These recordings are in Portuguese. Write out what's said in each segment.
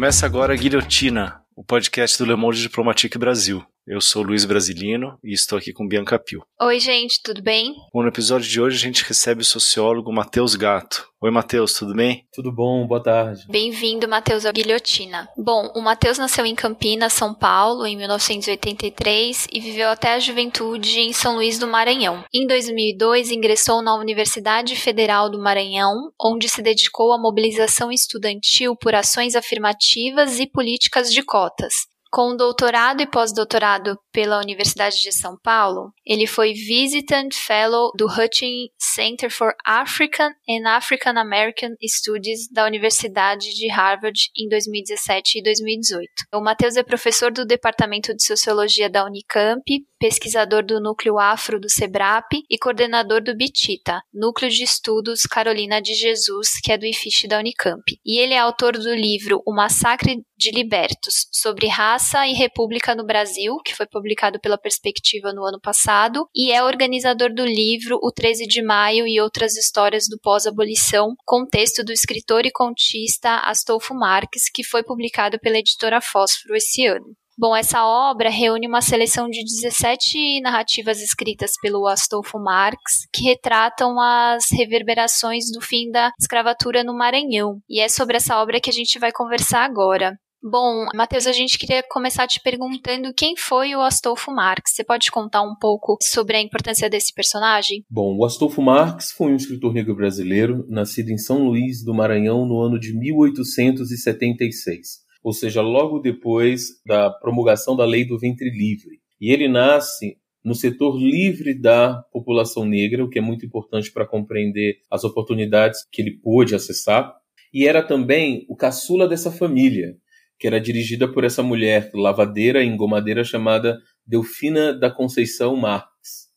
Começa agora a Guilhotina, o podcast do Le Monde Diplomatique Brasil. Eu sou Luiz Brasilino e estou aqui com Bianca Pio. Oi, gente, tudo bem? Bom, no episódio de hoje a gente recebe o sociólogo Matheus Gato. Oi, Matheus, tudo bem? Tudo bom, boa tarde. Bem-vindo, Matheus, à Guilhotina. Bom, o Matheus nasceu em Campinas, São Paulo, em 1983 e viveu até a juventude em São Luís do Maranhão. Em 2002, ingressou na Universidade Federal do Maranhão, onde se dedicou à mobilização estudantil por ações afirmativas e políticas de cotas. Com doutorado e pós-doutorado pela Universidade de São Paulo, ele foi Visitant Fellow do Hutchins Center for African and African American Studies da Universidade de Harvard em 2017 e 2018. O Matheus é professor do Departamento de Sociologia da Unicamp, pesquisador do Núcleo Afro do SEBRAP e coordenador do BITITA, Núcleo de Estudos Carolina de Jesus, que é do IFISH da Unicamp. E ele é autor do livro O Massacre de Libertos, sobre raça e república no Brasil, que foi publicado pela Perspectiva no ano passado, e é organizador do livro O 13 de Maio e Outras Histórias do Pós-Abolição, com texto do escritor e contista Astolfo Marques, que foi publicado pela editora Fósforo esse ano. Bom, essa obra reúne uma seleção de 17 narrativas escritas pelo Astolfo Marx, que retratam as reverberações do fim da escravatura no Maranhão. E é sobre essa obra que a gente vai conversar agora. Bom, Matheus, a gente queria começar te perguntando quem foi o Astolfo Marx. Você pode contar um pouco sobre a importância desse personagem? Bom, o Astolfo Marx foi um escritor negro brasileiro, nascido em São Luís do Maranhão no ano de 1876 ou seja, logo depois da promulgação da lei do ventre livre. E ele nasce no setor livre da população negra, o que é muito importante para compreender as oportunidades que ele pôde acessar. E era também o caçula dessa família, que era dirigida por essa mulher lavadeira e engomadeira chamada Delfina da Conceição Marx,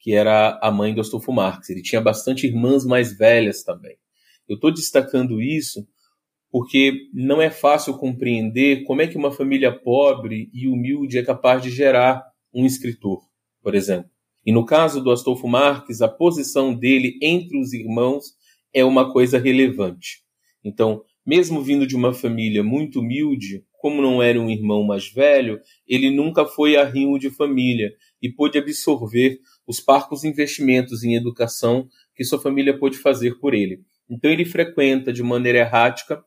que era a mãe do Astolfo Marx. Ele tinha bastante irmãs mais velhas também. Eu estou destacando isso porque não é fácil compreender como é que uma família pobre e humilde é capaz de gerar um escritor, por exemplo. E no caso do Astolfo Marques, a posição dele entre os irmãos é uma coisa relevante. Então, mesmo vindo de uma família muito humilde, como não era um irmão mais velho, ele nunca foi arrimo de família e pôde absorver os parcos investimentos em educação que sua família pôde fazer por ele. Então ele frequenta de maneira errática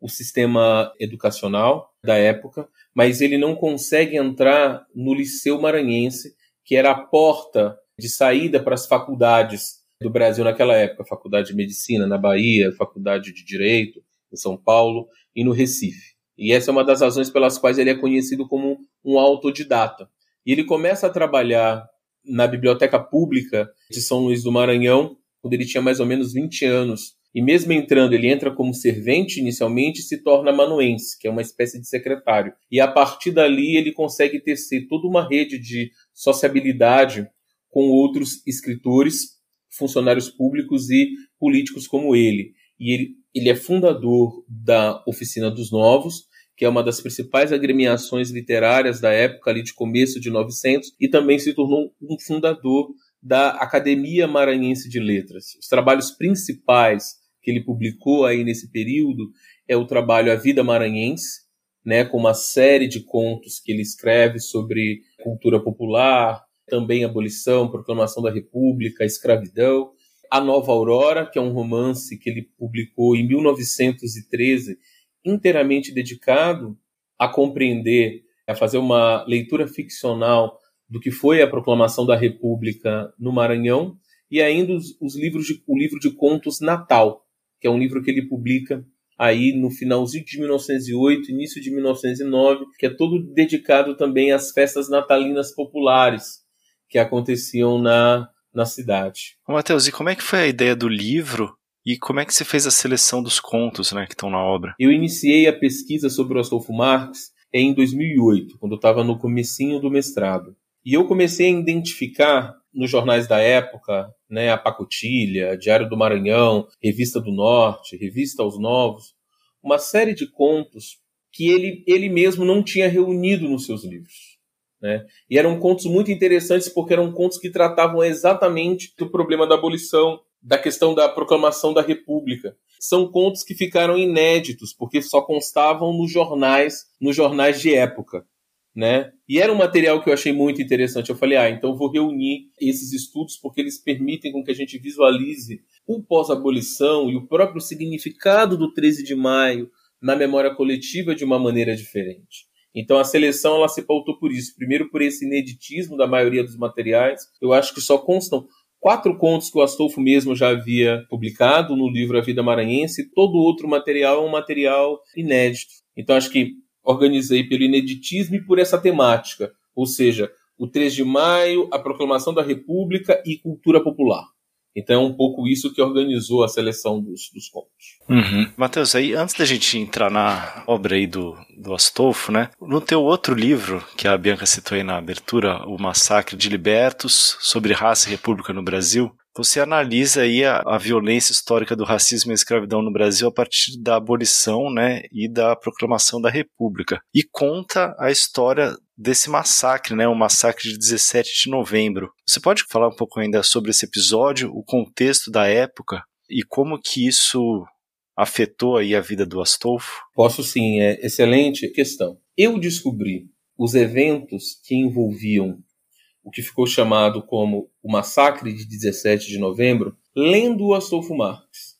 o sistema educacional da época, mas ele não consegue entrar no Liceu Maranhense, que era a porta de saída para as faculdades do Brasil naquela época, Faculdade de Medicina na Bahia, Faculdade de Direito em São Paulo e no Recife. E essa é uma das razões pelas quais ele é conhecido como um autodidata. E ele começa a trabalhar na Biblioteca Pública de São Luís do Maranhão, quando ele tinha mais ou menos 20 anos, e mesmo entrando, ele entra como servente inicialmente e se torna manuense, que é uma espécie de secretário. E a partir dali ele consegue tecer toda uma rede de sociabilidade com outros escritores, funcionários públicos e políticos como ele. E ele, ele é fundador da Oficina dos Novos, que é uma das principais agremiações literárias da época ali de começo de 900, e também se tornou um fundador da Academia Maranhense de Letras. Os trabalhos principais que ele publicou aí nesse período é o trabalho A Vida Maranhense, né, com uma série de contos que ele escreve sobre cultura popular, também abolição, proclamação da República, escravidão. A Nova Aurora, que é um romance que ele publicou em 1913, inteiramente dedicado a compreender, a fazer uma leitura ficcional do que foi a proclamação da República no Maranhão, e ainda os, os livros de, o livro de contos Natal, que é um livro que ele publica aí no finalzinho de 1908, início de 1909, que é todo dedicado também às festas natalinas populares que aconteciam na, na cidade. Matheus, e como é que foi a ideia do livro e como é que você fez a seleção dos contos né, que estão na obra? Eu iniciei a pesquisa sobre o Astolfo Marx em 2008, quando eu estava no comecinho do mestrado. E eu comecei a identificar nos jornais da época, né, a Pacotilha, Diário do Maranhão, Revista do Norte, Revista aos Novos, uma série de contos que ele, ele mesmo não tinha reunido nos seus livros. Né? E eram contos muito interessantes porque eram contos que tratavam exatamente do problema da abolição, da questão da proclamação da República. são contos que ficaram inéditos, porque só constavam nos jornais, nos jornais de época. Né? E era um material que eu achei muito interessante. Eu falei, ah, então vou reunir esses estudos porque eles permitem com que a gente visualize o pós-abolição e o próprio significado do 13 de maio na memória coletiva de uma maneira diferente. Então a seleção ela se pautou por isso. Primeiro por esse ineditismo da maioria dos materiais. Eu acho que só constam quatro contos que o Astolfo mesmo já havia publicado no livro A Vida Maranhense. Todo outro material é um material inédito. Então acho que organizei pelo ineditismo e por essa temática, ou seja, o 3 de maio, a proclamação da República e cultura popular. Então é um pouco isso que organizou a seleção dos, dos contos. Uhum. Matheus, aí antes da gente entrar na obra aí do, do Astolfo, né? No teu outro livro, que a Bianca citou aí na abertura, O Massacre de Libertos, sobre raça e república no Brasil, você analisa aí a, a, violência histórica do racismo e a escravidão no Brasil a partir da abolição né, e da proclamação da República. E conta a história desse massacre, né, o massacre de 17 de novembro. Você pode falar um pouco ainda sobre esse episódio, o contexto da época e como que isso afetou aí a vida do Astolfo? Posso sim, é excelente questão. Eu descobri os eventos que envolviam o que ficou chamado como o Massacre de 17 de Novembro, lendo Astolfo Marx.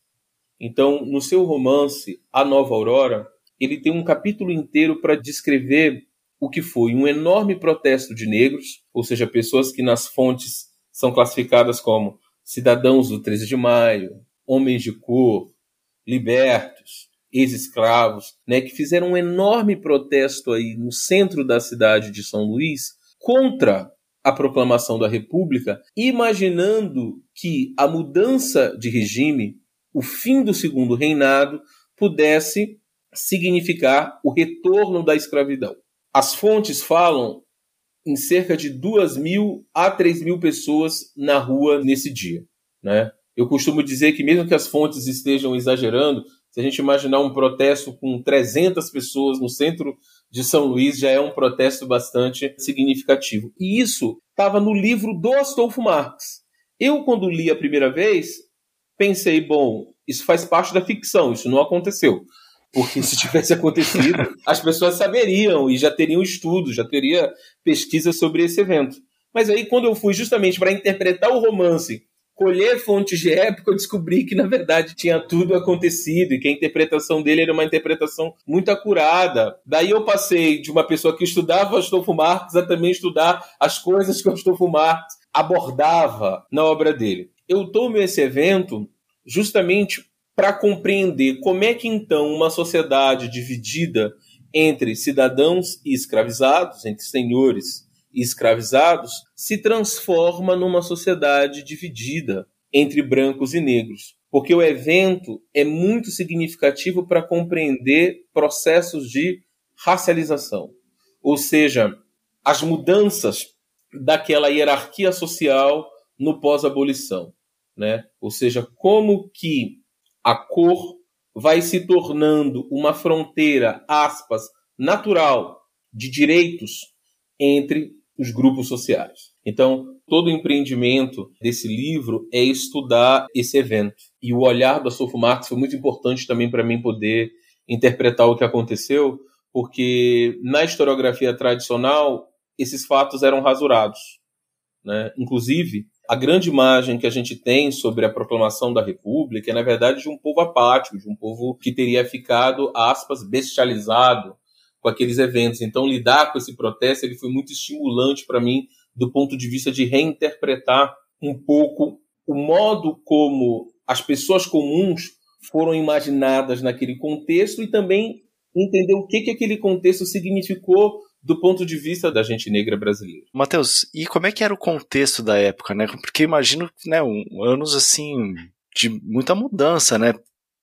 Então, no seu romance A Nova Aurora, ele tem um capítulo inteiro para descrever o que foi um enorme protesto de negros, ou seja, pessoas que nas fontes são classificadas como cidadãos do 13 de maio, homens de cor, libertos, ex-escravos, né, que fizeram um enorme protesto aí no centro da cidade de São Luís contra a proclamação da República, imaginando que a mudança de regime, o fim do segundo reinado, pudesse significar o retorno da escravidão. As fontes falam em cerca de duas mil a três mil pessoas na rua nesse dia. Né? Eu costumo dizer que, mesmo que as fontes estejam exagerando, se a gente imaginar um protesto com 300 pessoas no centro de São Luís já é um protesto bastante significativo. E isso estava no livro do Astolfo Marx. Eu, quando li a primeira vez, pensei, bom, isso faz parte da ficção, isso não aconteceu. Porque se tivesse acontecido, as pessoas saberiam e já teriam estudos, já teria pesquisa sobre esse evento. Mas aí, quando eu fui justamente para interpretar o romance colher fontes de época, eu descobri que, na verdade, tinha tudo acontecido e que a interpretação dele era uma interpretação muito acurada. Daí eu passei de uma pessoa que estudava Astolfo Marx a também estudar as coisas que Astolfo Marx abordava na obra dele. Eu tomo esse evento justamente para compreender como é que, então, uma sociedade dividida entre cidadãos e escravizados, entre senhores e escravizados, se transforma numa sociedade dividida entre brancos e negros. Porque o evento é muito significativo para compreender processos de racialização. Ou seja, as mudanças daquela hierarquia social no pós-abolição. Né? Ou seja, como que a cor vai se tornando uma fronteira, aspas, natural de direitos entre os grupos sociais. Então, todo o empreendimento desse livro é estudar esse evento. E o olhar do Astolfo Marx foi muito importante também para mim poder interpretar o que aconteceu, porque na historiografia tradicional esses fatos eram rasurados. Né? Inclusive, a grande imagem que a gente tem sobre a proclamação da República é, na verdade, de um povo apático, de um povo que teria ficado, aspas, bestializado com aqueles eventos. Então, lidar com esse protesto ele foi muito estimulante para mim, do ponto de vista de reinterpretar um pouco o modo como as pessoas comuns foram imaginadas naquele contexto e também entender o que, que aquele contexto significou do ponto de vista da gente negra brasileira. Matheus, e como é que era o contexto da época, né? Porque imagino, né, um, anos assim de muita mudança, né?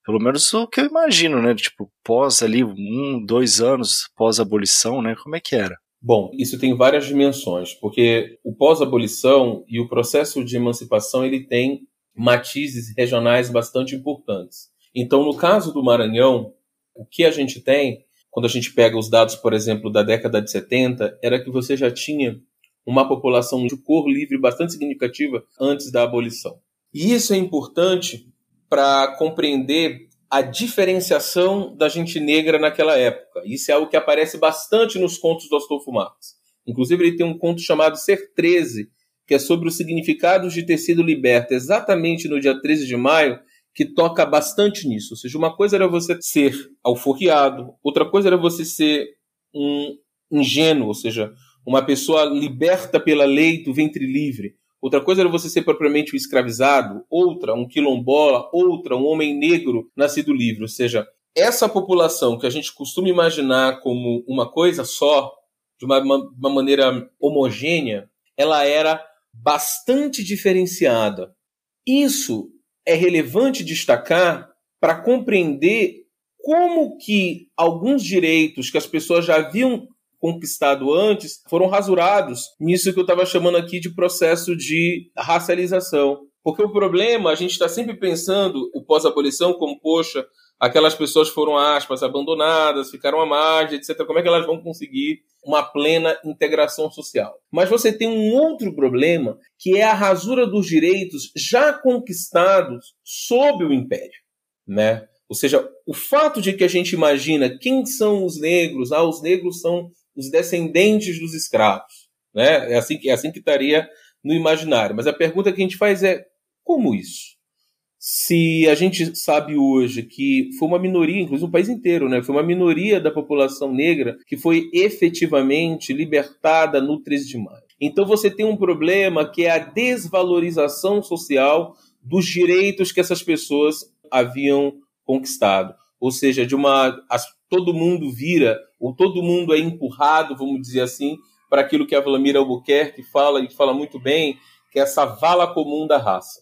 Pelo menos o que eu imagino, né? Tipo, pós ali, um, dois anos pós-abolição, né? Como é que era? Bom, isso tem várias dimensões, porque o pós-abolição e o processo de emancipação ele tem matizes regionais bastante importantes. Então, no caso do Maranhão, o que a gente tem, quando a gente pega os dados, por exemplo, da década de 70, era que você já tinha uma população de cor livre bastante significativa antes da abolição. E isso é importante para compreender a diferenciação da gente negra naquela época. Isso é algo que aparece bastante nos contos do Astolfo Marx. Inclusive, ele tem um conto chamado Ser 13, que é sobre os significados de ter sido liberta exatamente no dia 13 de maio, que toca bastante nisso. Ou seja, uma coisa era você ser alforriado, outra coisa era você ser um ingênuo, ou seja, uma pessoa liberta pela lei do ventre livre. Outra coisa era você ser propriamente um escravizado, outra, um quilombola, outra, um homem negro nascido livre. Ou seja, essa população que a gente costuma imaginar como uma coisa só, de uma, uma, maneira homogênea, ela era bastante diferenciada. Isso é relevante destacar para compreender como que alguns direitos que as pessoas já haviam conquistado antes foram rasurados nisso que eu estava chamando aqui de processo de racialização. Porque o problema, a gente está sempre pensando o pós-abolição como, poxa, aquelas pessoas foram, aspas, abandonadas, ficaram à margem, etc. Como é que elas vão conseguir uma plena integração social? Mas você tem um outro problema, que é a rasura dos direitos já conquistados sob o Império, né? Ou seja, o fato de que a gente imagina quem são os negros, ah, os negros são os descendentes dos escravos, né? É assim que é assim que estaria no imaginário. Mas a pergunta que a gente faz é como isso? Se a gente sabe hoje que foi uma minoria, inclusive no país inteiro, né? Foi uma minoria da população negra que foi efetivamente libertada no 13 de maio. Então você tem um problema que é a desvalorização social dos direitos que essas pessoas haviam conquistado. Ou seja, de uma as, todo mundo vira ou todo mundo é empurrado, vamos dizer assim, para aquilo que a Vladimir Albuquerque fala e fala muito bem, que é essa vala comum da raça.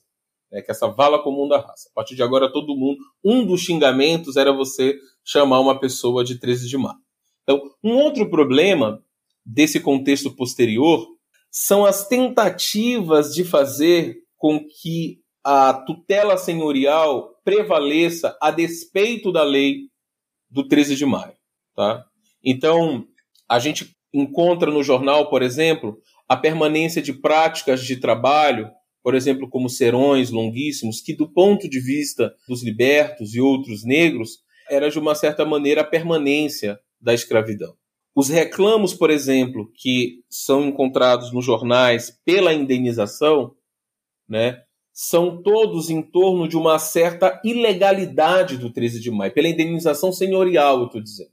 Né? Que é essa vala comum da raça. A partir de agora, todo mundo. Um dos xingamentos era você chamar uma pessoa de 13 de maio. Então, um outro problema desse contexto posterior são as tentativas de fazer com que a tutela senhorial prevaleça a despeito da lei do 13 de maio. Tá? Então, a gente encontra no jornal, por exemplo, a permanência de práticas de trabalho, por exemplo, como serões longuíssimos, que, do ponto de vista dos libertos e outros negros, era de uma certa maneira a permanência da escravidão. Os reclamos, por exemplo, que são encontrados nos jornais pela indenização, né, são todos em torno de uma certa ilegalidade do 13 de maio, pela indenização senhorial, eu estou dizendo.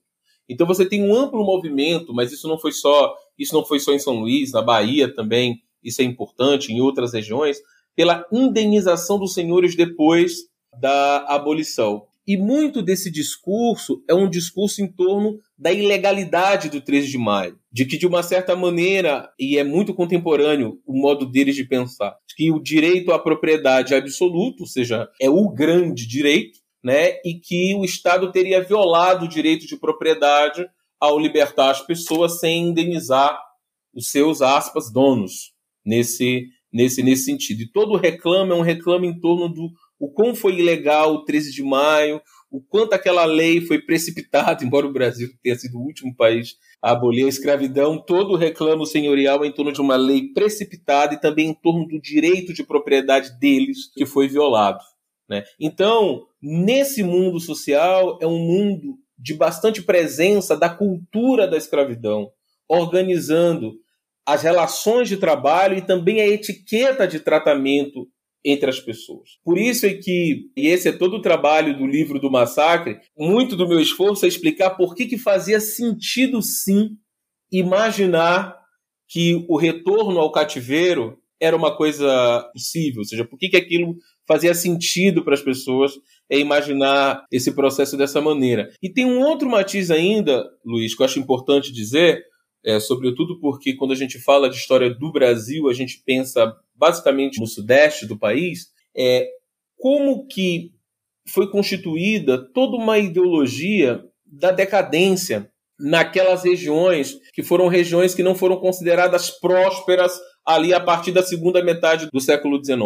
Então você tem um amplo movimento, mas isso não foi só isso não foi só em São Luís, na Bahia também, isso é importante, em outras regiões, pela indenização dos senhores depois da abolição. E muito desse discurso é um discurso em torno da ilegalidade do 13 de maio, de que de uma certa maneira, e é muito contemporâneo o modo deles de pensar, que o direito à propriedade é absoluto, ou seja, é o grande direito, né, e que o Estado teria violado o direito de propriedade ao libertar as pessoas sem indenizar os seus aspas donos nesse nesse nesse sentido. E todo reclamo é um reclamo em torno do o quão foi ilegal o 13 de maio, o quanto aquela lei foi precipitada, embora o Brasil tenha sido o último país a abolir a escravidão, todo o reclamo senhorial é em torno de uma lei precipitada e também em torno do direito de propriedade deles que foi violado. Né? Então, nesse mundo social, é um mundo de bastante presença da cultura da escravidão, organizando as relações de trabalho e também a etiqueta de tratamento entre as pessoas. Por isso é que, e esse é todo o trabalho do livro do massacre, muito do meu esforço é explicar por que, que fazia sentido sim imaginar que o retorno ao cativeiro era uma coisa possível, ou seja, por que, que aquilo fazia sentido para as pessoas é imaginar esse processo dessa maneira. E tem um outro matiz ainda, Luiz, que eu acho importante dizer, é, sobretudo porque quando a gente fala de história do Brasil, a gente pensa basicamente no sudeste do país, é como que foi constituída toda uma ideologia da decadência naquelas regiões que foram regiões que não foram consideradas prósperas ali a partir da segunda metade do século XIX.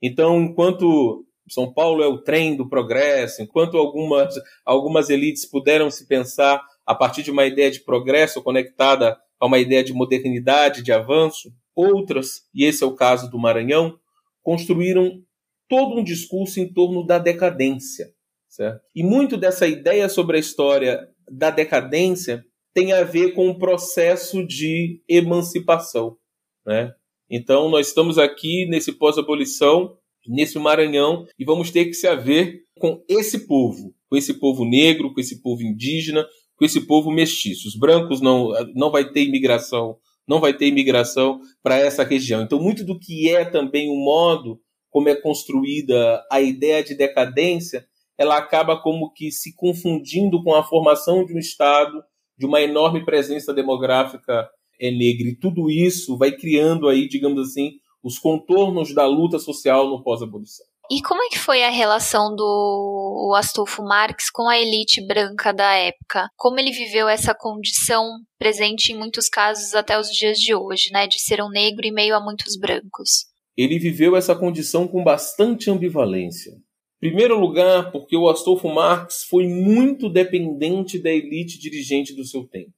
Então, enquanto São Paulo é o trem do progresso, enquanto algumas, algumas elites puderam se pensar a partir de uma ideia de progresso conectada a uma ideia de modernidade, de avanço, outras, e esse é o caso do Maranhão, construíram todo um discurso em torno da decadência, Certo? E muito dessa ideia sobre a história da decadência tem a ver com o processo de emancipação. Né? Então, nós estamos aqui nesse pós-abolição, nesse Maranhão, e vamos ter que se haver com esse povo, com esse povo negro, com esse povo indígena, com esse povo mestiço. Os brancos não, não vai ter imigração, não vai ter imigração para essa região. Então, muito do que é também o modo como é construída a ideia de decadência, ela acaba como que se confundindo com a formação de um Estado, de uma enorme presença demográfica é negra. E tudo isso vai criando aí, digamos assim, os contornos da luta social no pós-abolição. E como é que foi a relação do Astolfo Marx com a elite branca da época? Como ele viveu essa condição presente em muitos casos até os dias de hoje, né, de ser um negro em meio a muitos brancos? Ele viveu essa condição com bastante ambivalência. Em primeiro lugar, porque o Astolfo Marx foi muito dependente da elite dirigente do seu tempo.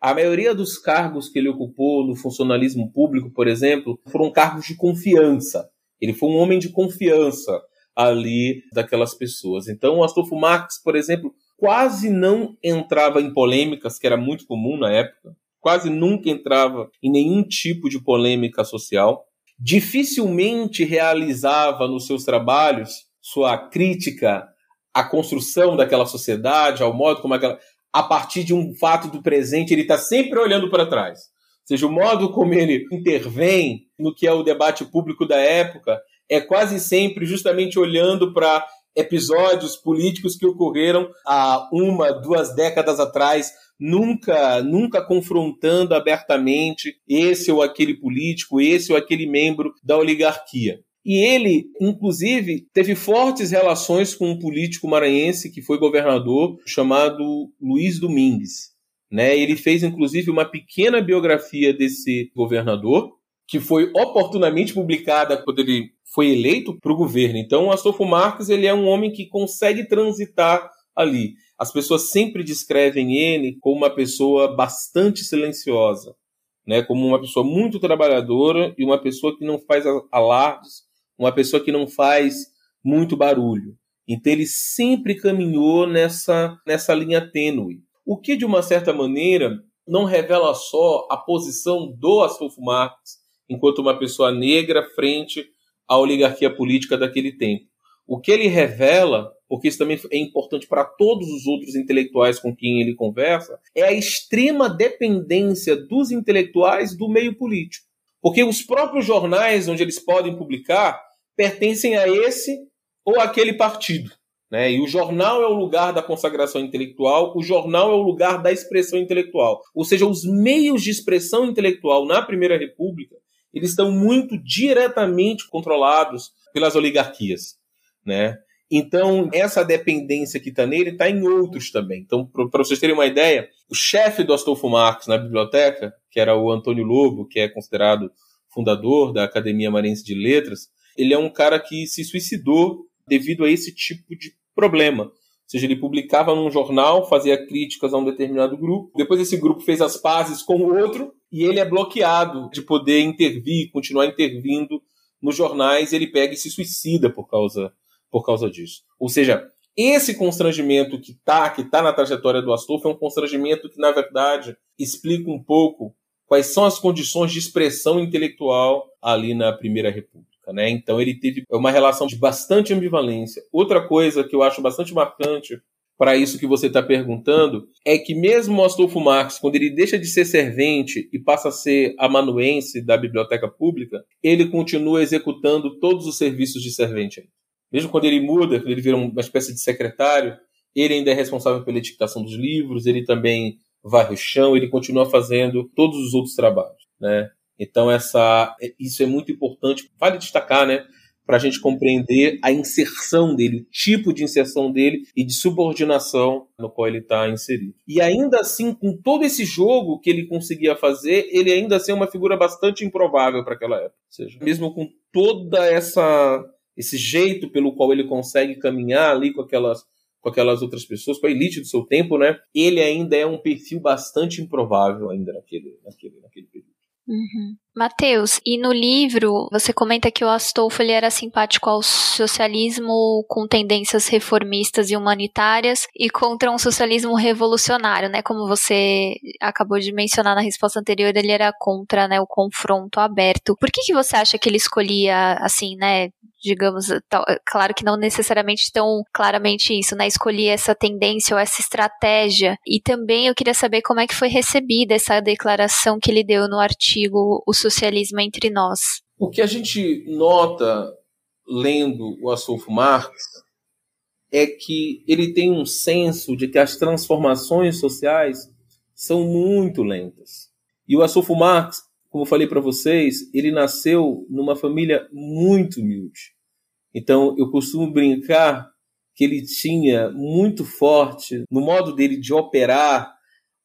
A maioria dos cargos que ele ocupou no funcionalismo público, por exemplo, foram cargos de confiança ele foi um homem de confiança ali daquelas pessoas. Então, o Astolfo Marx, por exemplo, quase não entrava em polêmicas, que era muito comum na época, quase nunca entrava em nenhum tipo de polêmica social, dificilmente realizava nos seus trabalhos sua crítica à construção daquela sociedade, ao modo como aquela. A partir de um fato do presente, ele está sempre olhando para trás seja, o modo como ele intervém no que é o debate público da época é quase sempre justamente olhando para episódios políticos que ocorreram há uma, duas décadas atrás, nunca, nunca confrontando abertamente esse ou aquele político, esse ou aquele membro da oligarquia. E ele, inclusive, teve fortes relações com um político maranhense que foi governador, chamado Luiz Domingues. Né? Ele fez, inclusive, uma pequena biografia desse governador, que foi oportunamente publicada quando ele foi eleito para o governo. Então, Astolfo Marques ele é um homem que consegue transitar ali. As pessoas sempre descrevem ele como uma pessoa bastante silenciosa, né? como uma pessoa muito trabalhadora e uma pessoa que não faz alardes, uma pessoa que não faz muito barulho. Então ele sempre caminhou nessa, nessa linha tênue. O que, de uma certa maneira, não revela só a posição do Astolfo Marx enquanto uma pessoa negra frente à oligarquia política daquele tempo. O que ele revela, porque isso também é importante para todos os outros intelectuais com quem ele conversa, é a extrema dependência dos intelectuais do meio político. Porque os próprios jornais onde eles podem publicar pertencem a esse ou aquele partido. Né? E o jornal é o lugar da consagração intelectual, o jornal é o lugar da expressão intelectual. Ou seja, os meios de expressão intelectual na Primeira República eles estão muito diretamente controlados pelas oligarquias. Né? Então, essa dependência que está nele está em outros também. Então, para vocês terem uma ideia, o chefe do Astolfo Marx na biblioteca, que era o Antônio Lobo, que é considerado fundador da Academia Marense de Letras, ele é um cara que se suicidou devido a esse tipo de problema. Ou seja, ele publicava num jornal, fazia críticas a um determinado grupo, depois esse grupo fez as pazes com o outro e ele é bloqueado de poder intervir, continuar intervindo nos jornais, ele pega e se suicida por causa, por causa disso. Ou seja, esse constrangimento que está que tá na trajetória do Astolfo é um constrangimento que, na verdade, explica um pouco quais são as condições de expressão intelectual ali na Primeira República. Né? Então ele teve uma relação de bastante ambivalência. Outra coisa que eu acho bastante marcante para isso que você está perguntando é que mesmo o Astolfo Marx, quando ele deixa de ser servente e passa a ser amanuense da biblioteca pública, ele continua executando todos os serviços de servente. Mesmo quando ele muda, quando ele vira uma espécie de secretário, ele ainda é responsável pela etiquetação dos livros, ele também varre o chão, ele continua fazendo todos os outros trabalhos, né? Então, essa, isso é muito importante. Vale destacar, né? Para a gente compreender a inserção dele, o tipo de inserção dele e de subordinação no qual ele está inserido. E ainda assim, com todo esse jogo que ele conseguia fazer, ele ainda assim é uma figura bastante improvável para aquela época. Ou seja, mesmo com toda essa esse jeito pelo qual ele consegue caminhar ali com aquelas com aquelas outras pessoas, com a elite do seu tempo, né? Ele ainda é um perfil bastante improvável ainda naquele naquele naquele período. Uhum. Matheus, e no livro você comenta que o Astolfo ele era simpático ao socialismo com tendências reformistas e humanitárias e contra um socialismo revolucionário, né? Como você acabou de mencionar na resposta anterior, ele era contra né, o confronto aberto. Por que, que você acha que ele escolhia, assim, né, digamos, claro que não necessariamente tão claramente isso, né? Escolher essa tendência ou essa estratégia. E também eu queria saber como é que foi recebida essa declaração que ele deu no artigo O Socialismo entre Nós. O que a gente nota lendo o Astolfo Marx é que ele tem um senso de que as transformações sociais são muito lentas. E o Astolfo Marx, como eu falei para vocês, ele nasceu numa família muito humilde. Então, eu costumo brincar que ele tinha muito forte no modo dele de operar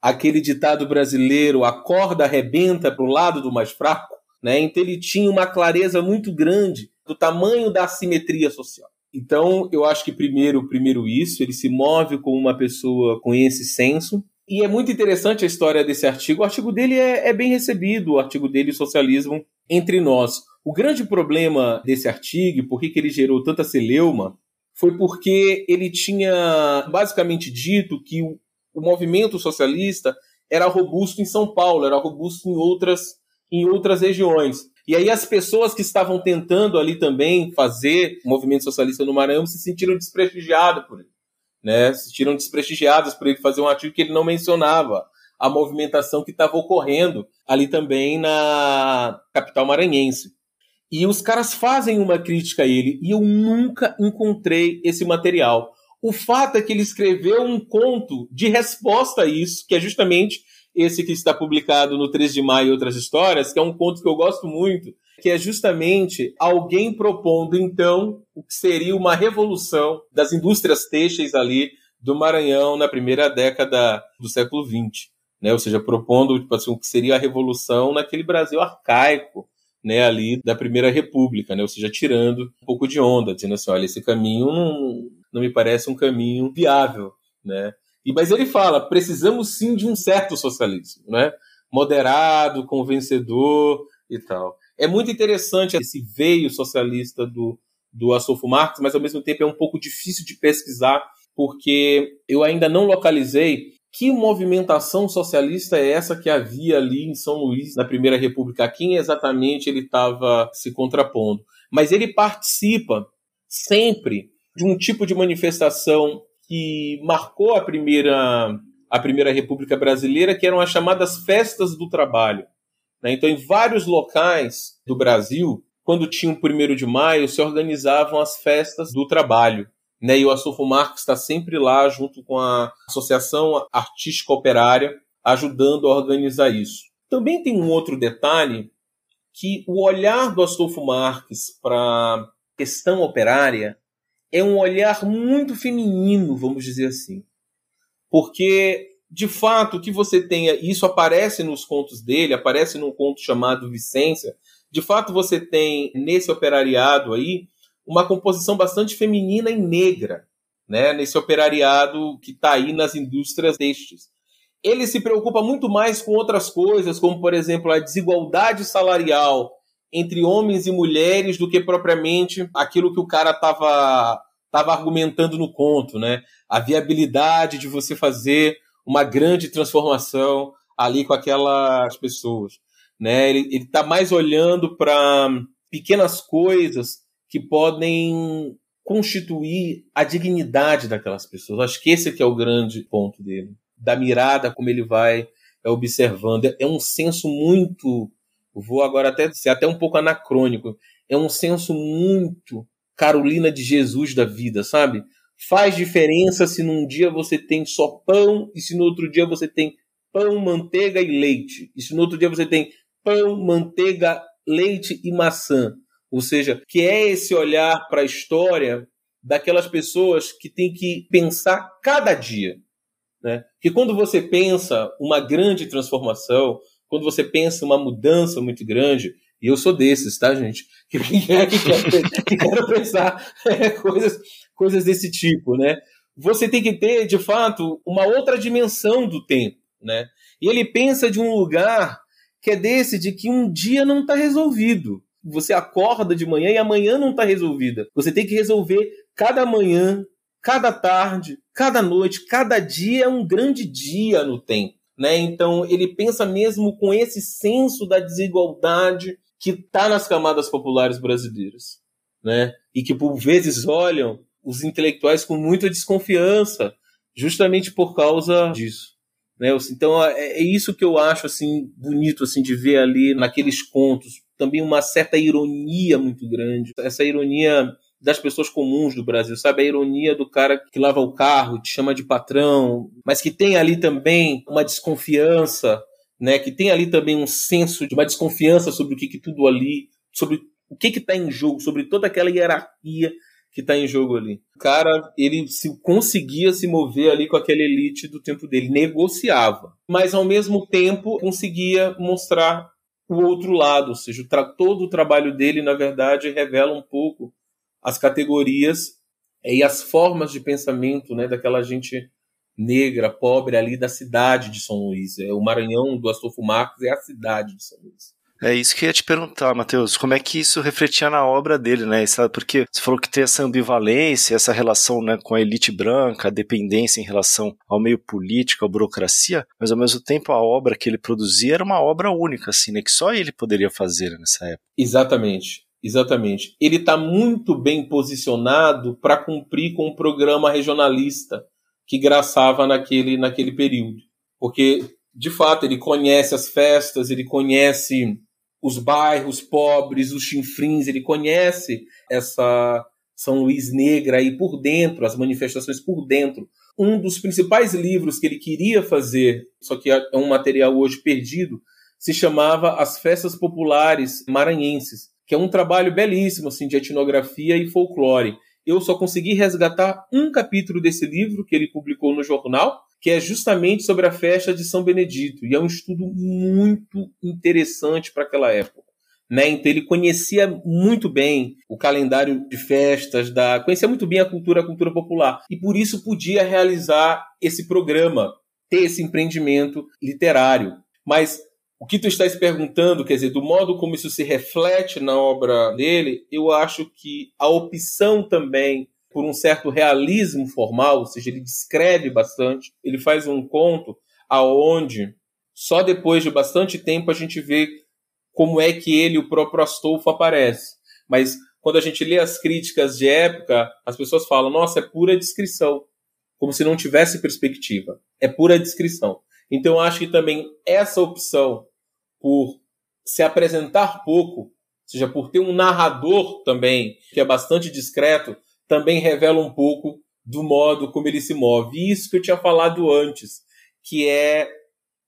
aquele ditado brasileiro, a corda arrebenta para o lado do mais fraco, né? Então ele tinha uma clareza muito grande do tamanho da assimetria social. Então, eu acho que primeiro, primeiro isso, ele se move como uma pessoa com esse senso. E é muito interessante a história desse artigo. O artigo dele é, é bem recebido, o artigo dele, Socialismo entre Nós. O grande problema desse artigo, por que ele gerou tanta celeuma, foi porque ele tinha basicamente dito que o, o movimento socialista era robusto em São Paulo, era robusto em outras, em outras regiões. E aí as pessoas que estavam tentando ali também fazer o movimento socialista no Maranhão se sentiram desprestigiadas por ele. Né? Se sentiram desprestigiadas por ele fazer um artigo que ele não mencionava a movimentação que estava ocorrendo ali também na capital maranhense. E os caras fazem uma crítica a ele, e eu nunca encontrei esse material. O fato é que ele escreveu um conto de resposta a isso, que é justamente esse que está publicado no 3 de maio e outras histórias, que é um conto que eu gosto muito, que é justamente alguém propondo então o que seria uma revolução das indústrias têxteis ali do Maranhão na primeira década do século XX, né? Ou seja, propondo tipo assim, o que seria a revolução naquele Brasil arcaico, né, ali da Primeira República, né, ou seja, tirando um pouco de onda, dizendo assim, olha, esse caminho não, não me parece um caminho viável, né? E mas ele fala, precisamos sim de um certo socialismo, né? Moderado, convencedor e tal. É muito interessante esse veio socialista do do Astolfo Marx, mas ao mesmo tempo é um pouco difícil de pesquisar porque eu ainda não localizei que movimentação socialista é essa que havia ali em São Luís, na Primeira República? A quem exatamente ele estava se contrapondo? Mas ele participa sempre de um tipo de manifestação que marcou a primeira, a primeira República Brasileira, que eram as chamadas festas do trabalho. Né? Então, em vários locais do Brasil, quando tinha o primeiro de maio, se organizavam as festas do trabalho. Né, e o Astolfo Marques está sempre lá, junto com a Associação Artística Operária, ajudando a organizar isso. Também tem um outro detalhe, que o olhar do Astolfo Marques para a questão operária é um olhar muito feminino, vamos dizer assim. Porque, de fato, que você tem, isso aparece nos contos dele, aparece num conto chamado Vicência, de fato você tem nesse operariado aí uma composição bastante feminina e negra, né, nesse operariado que está aí nas indústrias textis. Ele se preocupa muito mais com outras coisas, como, por exemplo, a desigualdade salarial entre homens e mulheres do que propriamente aquilo que o cara estava tava argumentando no conto, né? A viabilidade de você fazer uma grande transformação ali com aquelas pessoas, né? Ele está mais olhando para pequenas coisas que podem constituir a dignidade daquelas pessoas. Acho que esse que é o grande ponto dele, da mirada como ele vai é, observando. É um senso muito, vou agora até ser até um pouco anacrônico, é um senso muito Carolina de Jesus da vida, sabe? Faz diferença se num dia você tem só pão e se no outro dia você tem pão, manteiga e leite. E se no outro dia você tem pão, manteiga, leite e maçã. Ou seja, que é esse olhar para a história daquelas pessoas que têm que pensar cada dia. Né? Que quando você pensa uma grande transformação, quando você pensa uma mudança muito grande, e eu sou desses, tá, gente? Que, quer, que, quer, que quero pensar é, coisas, coisas desse tipo, né? Você tem que ter, de fato, uma outra dimensão do tempo, né? E ele pensa de um lugar que é desse de que um dia não está resolvido. Você acorda de manhã e amanhã não está resolvida. Você tem que resolver cada manhã, cada tarde, cada noite, cada dia é um grande dia no tempo. Né? Então ele pensa mesmo com esse senso da desigualdade que está nas camadas populares brasileiras, né? E que por vezes olham os intelectuais com muita desconfiança, justamente por causa disso. Né? Então é, é isso que eu acho assim bonito assim de ver ali naqueles contos, também uma certa ironia muito grande, essa ironia das pessoas comuns do Brasil, sabe? A ironia do cara que lava o carro, te chama de patrão, mas que tem ali também uma desconfiança, né? Que tem ali também um senso de uma desconfiança sobre o que, que tudo ali, sobre o que está em jogo, sobre toda aquela hierarquia que está em jogo ali. O cara, ele se conseguia se mover ali com aquela elite do tempo dele, negociava, mas ao mesmo tempo conseguia mostrar o outro lado, ou seja, todo o trabalho dele, na verdade, revela um pouco as categorias e as formas de pensamento né, daquela gente negra, pobre ali da cidade de São Luís. É, o Maranhão do Astolfo Marcos é a cidade de São Luís. É isso que eu ia te perguntar, Matheus. Como é que isso refletia na obra dele, né? Porque você falou que tem essa ambivalência, essa relação né, com a elite branca, a dependência em relação ao meio político, à burocracia, mas ao mesmo tempo a obra que ele produzia era uma obra única, assim, né? Que só ele poderia fazer nessa época. Exatamente. Exatamente. Ele está muito bem posicionado para cumprir com o programa regionalista que graçava naquele, naquele período. Porque, de fato, ele conhece as festas, ele conhece os bairros pobres, os chinfrins, ele conhece essa São Luís Negra aí por dentro, as manifestações por dentro. Um dos principais livros que ele queria fazer, só que é um material hoje perdido, se chamava As Festas Populares Maranhenses que é um trabalho belíssimo assim de etnografia e folclore. Eu só consegui resgatar um capítulo desse livro que ele publicou no jornal, que é justamente sobre a festa de São Benedito, e é um estudo muito interessante para aquela época. Né? Então ele conhecia muito bem o calendário de festas, da conhecia muito bem a cultura, a cultura popular, e por isso podia realizar esse programa, ter esse empreendimento literário. Mas o que tu estás perguntando, quer dizer, do modo como isso se reflete na obra dele, eu acho que a opção também por um certo realismo formal, ou seja, ele descreve bastante, ele faz um conto aonde só depois de bastante tempo a gente vê como é que ele, o próprio Astolfo, aparece. Mas quando a gente lê as críticas de época, as pessoas falam: nossa, é pura descrição, como se não tivesse perspectiva. É pura descrição. Então acho que também essa opção por se apresentar pouco, ou seja, por ter um narrador também que é bastante discreto, também revela um pouco do modo como ele se move. Isso que eu tinha falado antes, que é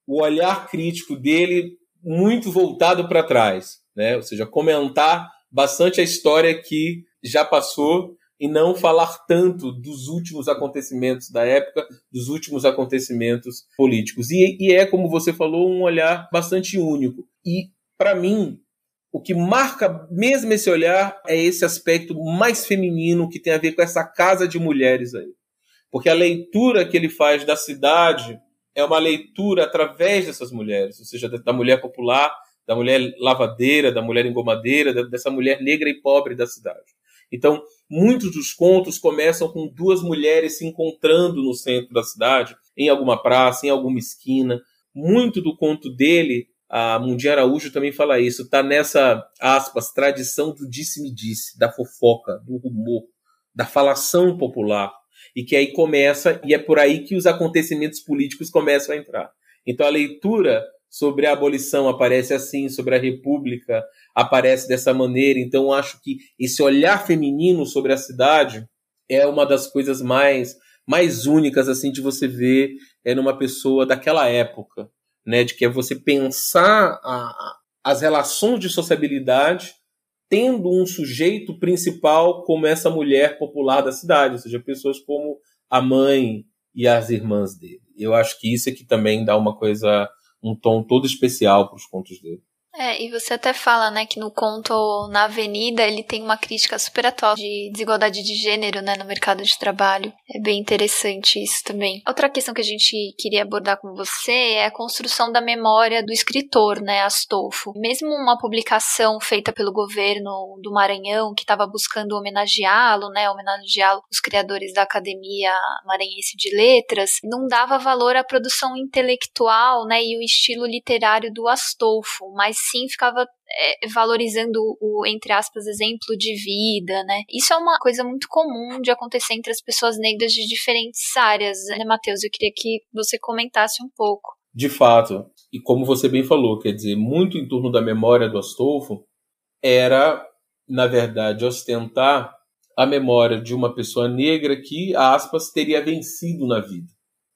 o olhar crítico dele muito voltado para trás, né? Ou seja, comentar bastante a história que já passou e não falar tanto dos últimos acontecimentos da época, dos últimos acontecimentos políticos. E, e é, como você falou, um olhar bastante único. E, para mim, o que marca mesmo esse olhar é esse aspecto mais feminino que tem a ver com essa casa de mulheres aí. Porque a leitura que ele faz da cidade é uma leitura através dessas mulheres, ou seja, da mulher popular, da mulher lavadeira, da mulher engomadeira, dessa mulher negra e pobre da cidade. Então, muitos dos contos começam com duas mulheres se encontrando no centro da cidade, em alguma praça, em alguma esquina. Muito do conto dele, a Mundi Araújo também fala isso, está nessa, aspas, tradição do disse-me-disse, da fofoca, do rumor, da falação popular. E que aí começa, e é por aí que os acontecimentos políticos começam a entrar. Então a leitura sobre a abolição aparece assim, sobre a república aparece dessa maneira. Então acho que esse olhar feminino sobre a cidade é uma das coisas mais mais únicas assim de você ver é numa pessoa daquela época, né, de que é você pensar a, as relações de sociabilidade tendo um sujeito principal como essa mulher popular da cidade, ou seja, pessoas como a mãe e as irmãs dele. Eu acho que isso é que também dá uma coisa um tom todo especial para os contos dele. É, e você até fala, né, que no conto Na Avenida ele tem uma crítica super atual de desigualdade de gênero, né, no mercado de trabalho. É bem interessante isso também. Outra questão que a gente queria abordar com você é a construção da memória do escritor, né, Astolfo. Mesmo uma publicação feita pelo governo do Maranhão, que estava buscando homenageá-lo, né, homenageá-lo os criadores da Academia Maranhense de Letras, não dava valor à produção intelectual, né, e o estilo literário do Astolfo, mas sim ficava é, valorizando o, entre aspas, exemplo de vida, né? Isso é uma coisa muito comum de acontecer entre as pessoas negras de diferentes áreas, né, Matheus? Eu queria que você comentasse um pouco. De fato, e como você bem falou, quer dizer, muito em torno da memória do Astolfo era, na verdade, ostentar a memória de uma pessoa negra que, aspas, teria vencido na vida,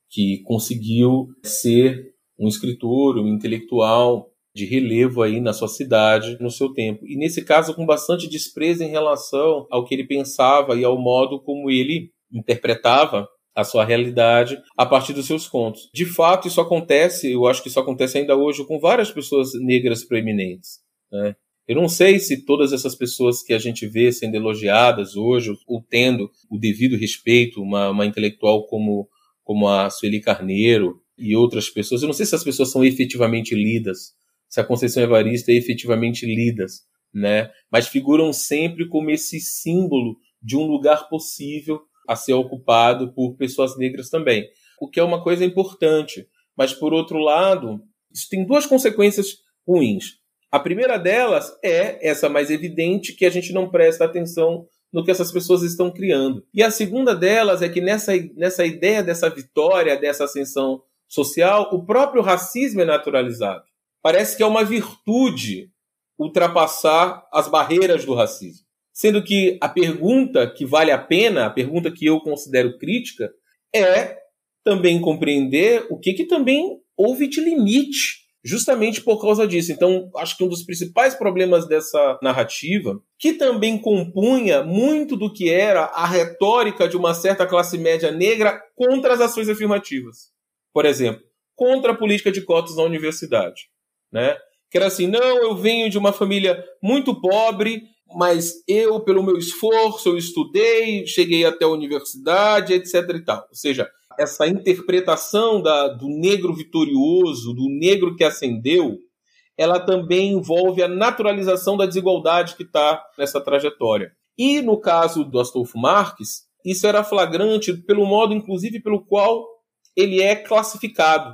que conseguiu ser um escritor, um intelectual de relevo aí na sua cidade, no seu tempo. E nesse caso, com bastante desprezo em relação ao que ele pensava e ao modo como ele interpretava a sua realidade a partir dos seus contos. De fato, isso acontece, eu acho que isso acontece ainda hoje com várias pessoas negras proeminentes. Né? Eu não sei se todas essas pessoas que a gente vê sendo elogiadas hoje, ou tendo o devido respeito, uma, uma intelectual como, como a Sueli Carneiro e outras pessoas, eu não sei se as pessoas são efetivamente lidas se a Conceição Evaristo é efetivamente lidas, né? Mas figuram sempre como esse símbolo de um lugar possível a ser ocupado por pessoas negras também, o que é uma coisa importante. Mas por outro lado, isso tem duas consequências ruins. A primeira delas é essa mais evidente que a gente não presta atenção no que essas pessoas estão criando. E a segunda delas é que nessa, nessa ideia dessa vitória, dessa ascensão social, o próprio racismo é naturalizado parece que é uma virtude ultrapassar as barreiras do racismo. Sendo que a pergunta que vale a pena, a pergunta que eu considero crítica, é também compreender o que, que também houve de limite justamente por causa disso. Então, acho que um dos principais problemas dessa narrativa, que também compunha muito do que era a retórica de uma certa classe média negra contra as ações afirmativas. Por exemplo, contra a política de cotas na universidade né? Que era assim, não, eu venho de uma família muito pobre, mas eu, pelo meu esforço, eu estudei, cheguei até a universidade, etc e tal. Ou seja, essa interpretação da, do negro vitorioso, do negro que ascendeu, ela também envolve a naturalização da desigualdade que está nessa trajetória. E no caso do Astolfo Marques, isso era flagrante pelo modo, inclusive, pelo qual ele é classificado.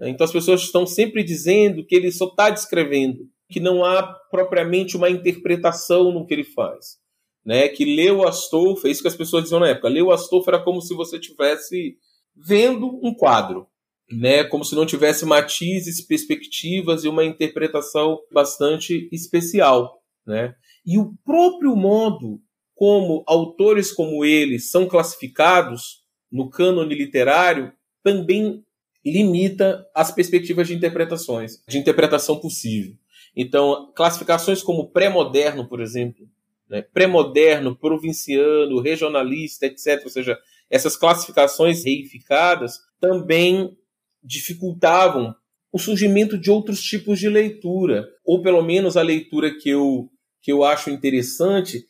Né? Então as pessoas estão sempre dizendo que ele só está descrevendo, que não há propriamente uma interpretação no que ele faz. Né? Que Leo Astolfo, é isso que as pessoas diziam na época, Leo Astolfo era como se você tivesse vendo um quadro, né? como se não tivesse matizes, perspectivas e uma interpretação bastante especial. Né? E o próprio modo como autores como ele são classificados no cânone literário também limita as perspectivas de interpretações, de interpretação possível. Então, classificações como pré-moderno, por exemplo, né? pré-moderno, provinciano, regionalista, etc., ou seja, essas classificações reificadas também dificultavam o surgimento de outros tipos de leitura, ou pelo menos a leitura que eu, que eu acho interessante,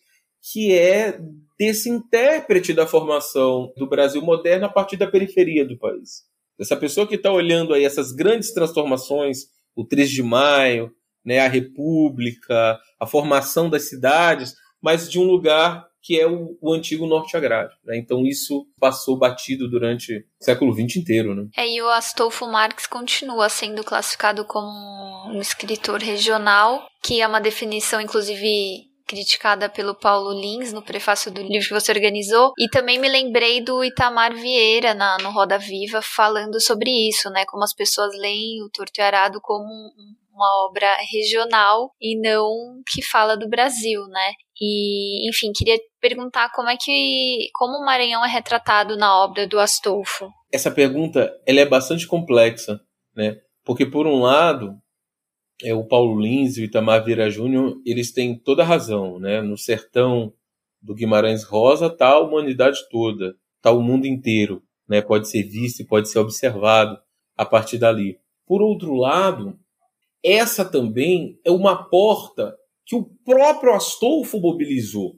que é desse intérprete da formação do Brasil moderno a partir da periferia do país. Essa pessoa que está olhando aí essas grandes transformações, o 3 de maio, né, a República, a formação das cidades, mas de um lugar que é o, o antigo norte agrário. Né? Então isso passou batido durante o século XX inteiro. Né? É, e o Astolfo Marx continua sendo classificado como um escritor regional, que é uma definição, inclusive, criticada pelo Paulo Lins no prefácio do livro que você organizou. E também me lembrei do Itamar Vieira na, no Roda Viva falando sobre isso, né? Como as pessoas leem o Torto e Arado como uma obra regional e não que fala do Brasil, né? E, enfim, queria perguntar como é que como o Maranhão é retratado na obra do Astolfo. Essa pergunta, ela é bastante complexa, né? Porque por um lado, é, o Paulo Lins e o Itamar Vieira Júnior, eles têm toda a razão, né? No sertão do Guimarães Rosa está a humanidade toda, está o mundo inteiro, né? Pode ser visto e pode ser observado a partir dali. Por outro lado, essa também é uma porta que o próprio Astolfo mobilizou.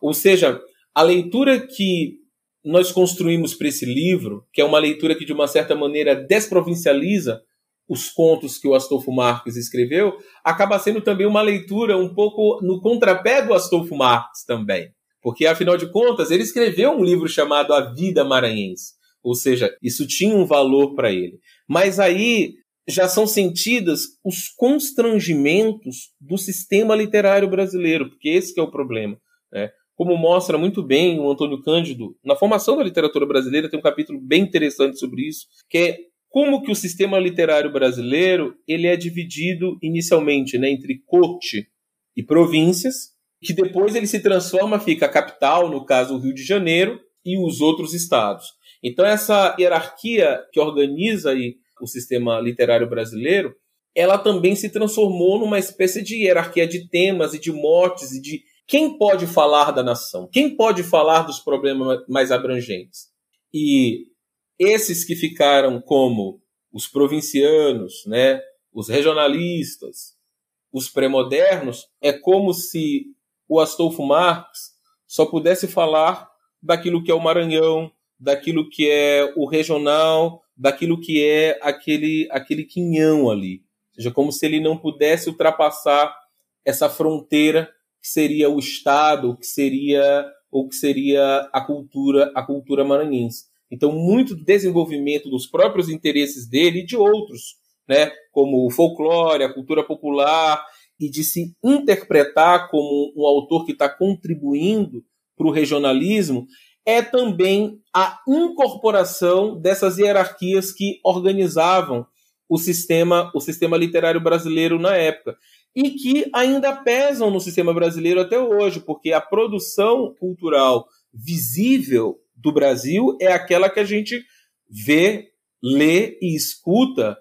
Ou seja, a leitura que nós construímos para esse livro, que é uma leitura que de uma certa maneira desprovincializa os contos que o Astolfo Marques escreveu, acaba sendo também uma leitura um pouco no contrapé do Astolfo Marques também. Porque, afinal de contas, ele escreveu um livro chamado A Vida Maranhense. Ou seja, isso tinha um valor para ele. Mas aí já são sentidas os constrangimentos do sistema literário brasileiro, porque esse é o problema. Né? Como mostra muito bem o Antônio Cândido, na formação da literatura brasileira tem um capítulo bem interessante sobre isso, que é como que o sistema literário brasileiro ele é dividido inicialmente né, entre corte e províncias, que depois ele se transforma, fica a capital, no caso o Rio de Janeiro, e os outros estados. Então essa hierarquia que organiza aí o sistema literário brasileiro, ela também se transformou numa espécie de hierarquia de temas e de motes e de quem pode falar da nação, quem pode falar dos problemas mais abrangentes. E esses que ficaram como os provincianos, né, os regionalistas, os pré-modernos, é como se o Astolfo Marx só pudesse falar daquilo que é o Maranhão, daquilo que é o regional, daquilo que é aquele aquele quinhão ali. Ou seja, como se ele não pudesse ultrapassar essa fronteira que seria o Estado, que seria ou que seria a cultura, a cultura maranhense. Então, muito desenvolvimento dos próprios interesses dele e de outros, né, como o folclore, a cultura popular, e de se interpretar como um autor que está contribuindo para o regionalismo, é também a incorporação dessas hierarquias que organizavam o sistema, o sistema literário brasileiro na época e que ainda pesam no sistema brasileiro até hoje, porque a produção cultural visível do Brasil é aquela que a gente vê, lê e escuta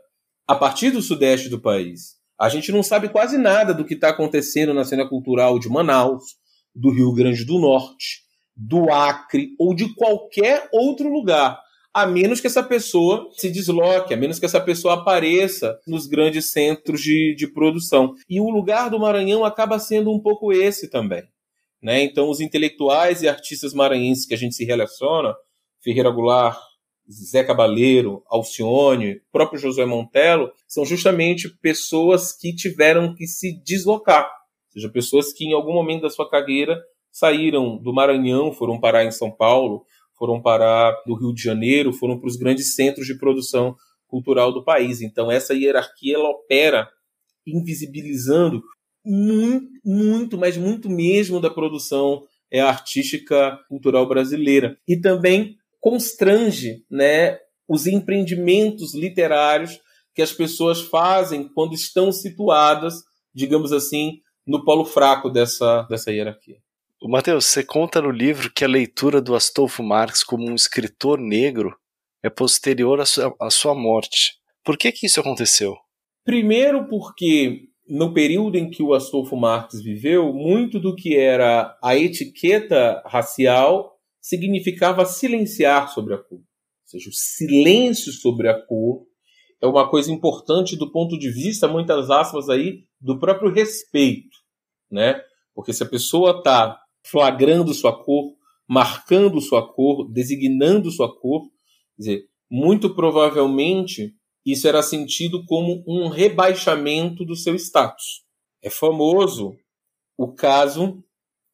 a partir do sudeste do país. A gente não sabe quase nada do que está acontecendo na cena cultural de Manaus, do Rio Grande do Norte, do Acre ou de qualquer outro lugar, a menos que essa pessoa se desloque, a menos que essa pessoa apareça nos grandes centros de, de produção. E o lugar do Maranhão acaba sendo um pouco esse também. Né? Então, os intelectuais e artistas maranhenses que a gente se relaciona, Ferreira Goulart, Zé Cabaleiro, Alcione, próprio José Montelo, são justamente pessoas que tiveram que se deslocar. Ou seja, pessoas que em algum momento da sua carreira saíram do Maranhão, foram parar em São Paulo, foram parar no Rio de Janeiro, foram para os grandes centros de produção cultural do país. Então essa hierarquia ela opera invisibilizando muito, muito, mas muito mesmo da produção é, artística cultural brasileira. E também constrange né, os empreendimentos literários que as pessoas fazem quando estão situadas, digamos assim, no polo fraco dessa, dessa hierarquia. O Matheus, você conta no livro que a leitura do Astolfo Marx como um escritor negro é posterior à sua, à sua morte. Por que, que isso aconteceu? Primeiro, porque no período em que o Astolfo Marx viveu, muito do que era a etiqueta racial significava silenciar sobre a cor. Ou seja, o silêncio sobre a cor é uma coisa importante do ponto de vista, muitas aspas aí, do próprio respeito, né? Porque se a pessoa está flagrando sua cor, marcando sua cor, designando sua cor. Quer dizer, muito provavelmente isso era sentido como um rebaixamento do seu status. É famoso o caso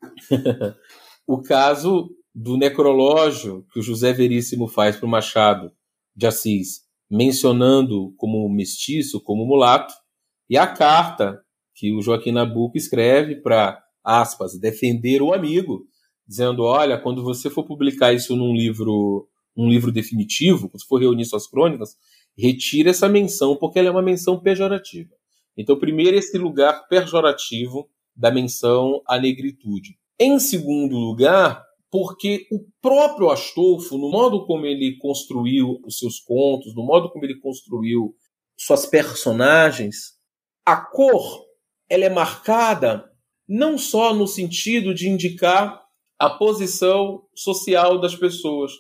o caso do necrológio que o José Veríssimo faz para o Machado de Assis, mencionando como mestiço, como mulato, e a carta que o Joaquim Nabuco escreve para aspas, defender o amigo, dizendo, olha, quando você for publicar isso num livro, um livro definitivo, quando for reunir suas crônicas, retire essa menção, porque ela é uma menção pejorativa. Então, primeiro, esse lugar pejorativo da menção à negritude. Em segundo lugar, porque o próprio Astolfo, no modo como ele construiu os seus contos, no modo como ele construiu suas personagens, a cor ela é marcada não só no sentido de indicar a posição social das pessoas,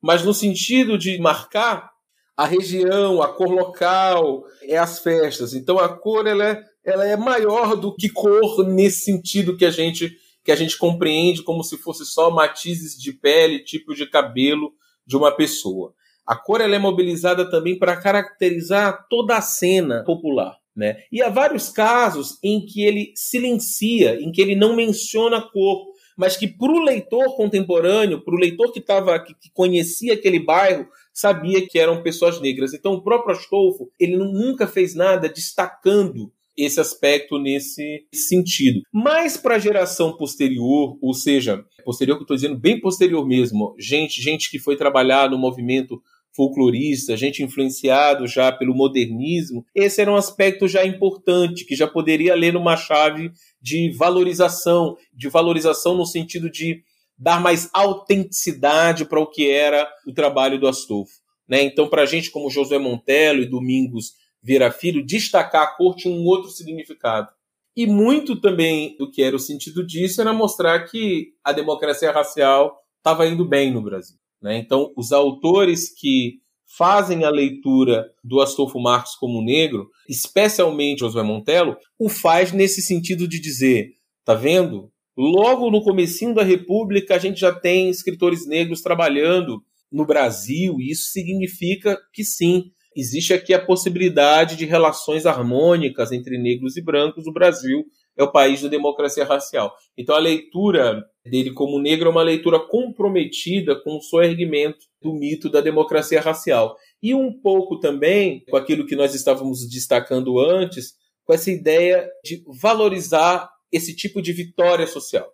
mas no sentido de marcar a região, a cor local, é as festas. Então a cor ela é, ela é maior do que cor nesse sentido que a gente que a gente compreende como se fosse só matizes de pele, tipo de cabelo de uma pessoa. A cor ela é mobilizada também para caracterizar toda a cena popular. Né? E há vários casos em que ele silencia, em que ele não menciona a cor, mas que para o leitor contemporâneo, para o leitor que, tava, que, que, conhecia aquele bairro, sabia que eram pessoas negras. Então o próprio Astolfo, ele nunca fez nada destacando esse aspecto nesse sentido. Mas para a geração posterior, ou seja, posterior que eu estou dizendo, bem posterior mesmo, gente, gente que foi trabalhar no movimento folclorista, gente influenciado já pelo modernismo, esse era um aspecto já importante, que já poderia ler numa chave de valorização, de valorização no sentido de dar mais autenticidade para o que era o trabalho do Astolfo. Né? Então, para gente como Josué Montelo e Domingos Vieira Filho, destacar a cor tinha um outro significado. E muito também do que era o sentido disso era mostrar que a democracia racial estava indo bem no Brasil. Né? Então, os autores que fazem a leitura do Astolfo Marques como negro, especialmente Josué Montelo, o faz nesse sentido de dizer, tá vendo? Logo no comecinho da República a gente já tem escritores negros trabalhando no Brasil, e isso significa que sim, existe aqui a possibilidade de relações harmônicas entre negros e brancos. O Brasil é o país da democracia racial. Então a leitura dele como negro é uma leitura comprometida com o soerguimento do mito da democracia racial. E um pouco também com aquilo que nós estávamos destacando antes, com essa ideia de valorizar esse tipo de vitória social,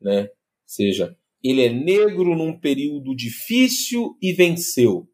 né? Ou seja, ele é negro num período difícil e venceu,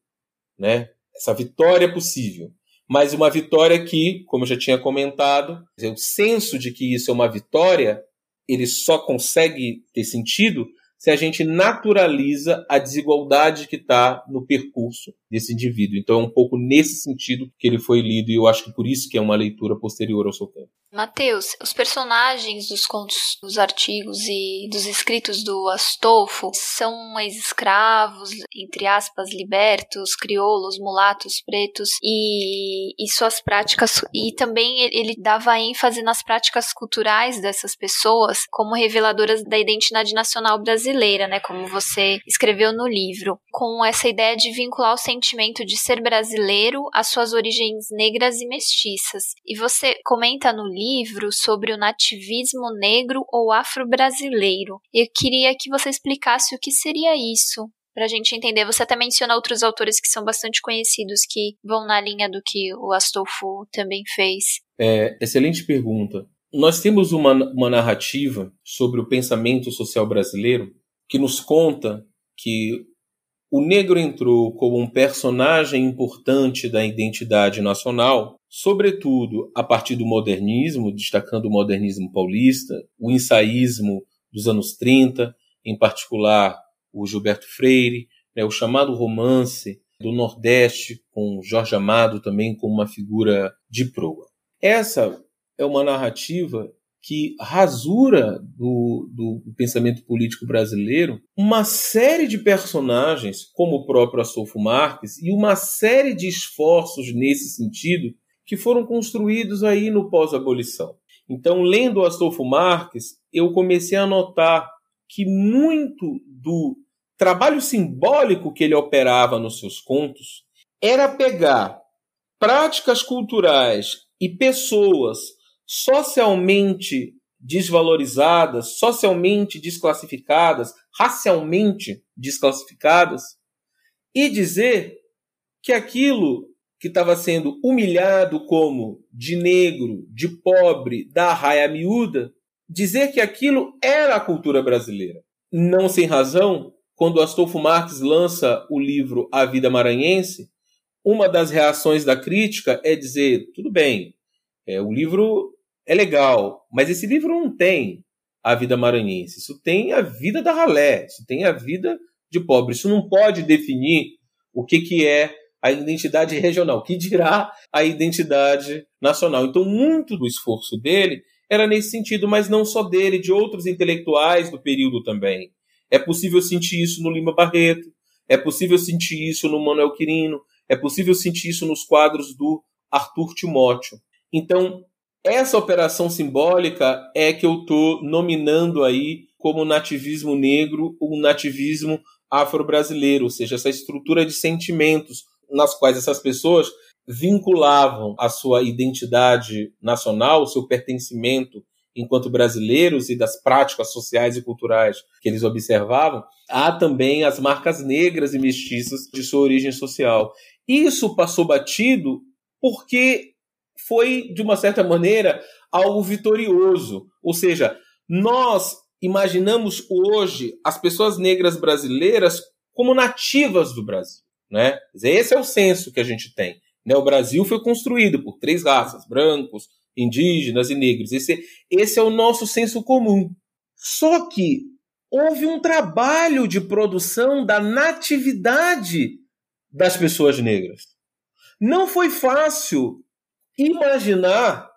né? Essa vitória é possível mas uma vitória que, como eu já tinha comentado, o senso de que isso é uma vitória, ele só consegue ter sentido se a gente naturaliza a desigualdade que está no percurso desse indivíduo. Então é um pouco nesse sentido que ele foi lido e eu acho que por isso que é uma leitura posterior ao seu tempo. Mateus, os personagens dos contos, dos artigos e dos escritos do Astolfo são ex-escravos, entre aspas, libertos, crioulos, mulatos, pretos e, e suas práticas. E também ele dava ênfase nas práticas culturais dessas pessoas como reveladoras da identidade nacional brasileira, né? Como você escreveu no livro, com essa ideia de vincular o sentimento de ser brasileiro às suas origens negras e mestiças. E você comenta no livro sobre o nativismo negro ou afro-brasileiro. Eu queria que você explicasse o que seria isso, para a gente entender. Você até menciona outros autores que são bastante conhecidos, que vão na linha do que o Astolfo também fez. É, excelente pergunta. Nós temos uma, uma narrativa sobre o pensamento social brasileiro que nos conta que o negro entrou como um personagem importante da identidade nacional, sobretudo a partir do modernismo, destacando o modernismo paulista, o ensaísmo dos anos 30, em particular o Gilberto Freire, né, o chamado romance do Nordeste, com Jorge Amado também como uma figura de proa. Essa é uma narrativa que rasura do, do, pensamento político brasileiro uma série de personagens, como o próprio Astolfo Marques, e uma série de esforços nesse sentido que foram construídos aí no pós-abolição. Então, lendo Astolfo Marques, eu comecei a notar que muito do trabalho simbólico que ele operava nos seus contos era pegar práticas culturais e pessoas socialmente desvalorizadas, socialmente desclassificadas, racialmente desclassificadas, e dizer que aquilo que estava sendo humilhado como de negro, de pobre, da raia miúda, dizer que aquilo era a cultura brasileira. Não sem razão, quando Astolfo Marques lança o livro A Vida Maranhense, uma das reações da crítica é dizer: tudo bem, é, o livro é legal, mas esse livro não tem a vida maranhense, isso tem a vida da ralé, isso tem a vida de pobre, isso não pode definir o que, que é a identidade regional, que dirá a identidade nacional. Então, muito do esforço dele era nesse sentido, mas não só dele, de outros intelectuais do período também. É possível sentir isso no Lima Barreto, é possível sentir isso no Manuel Quirino, É possível sentir isso nos quadros do Arthur Timóteo. Então, essa operação simbólica é que eu estou nominando aí como nativismo negro, um nativismo afro-brasileiro, ou seja, essa estrutura de sentimentos nas quais essas pessoas vinculavam a sua identidade nacional, o seu pertencimento enquanto brasileiros e das práticas sociais e culturais que eles observavam, há também as marcas negras e mestiças de sua origem social. Isso passou batido porque foi, de uma certa maneira, algo vitorioso. Ou seja, nós imaginamos hoje as pessoas negras brasileiras como nativas do Brasil. Né? Esse é o senso que a gente tem. Né? O Brasil foi construído por três raças: brancos, indígenas e negros. Esse, esse é o nosso senso comum. Só que houve um trabalho de produção da natividade das pessoas negras. Não foi fácil imaginar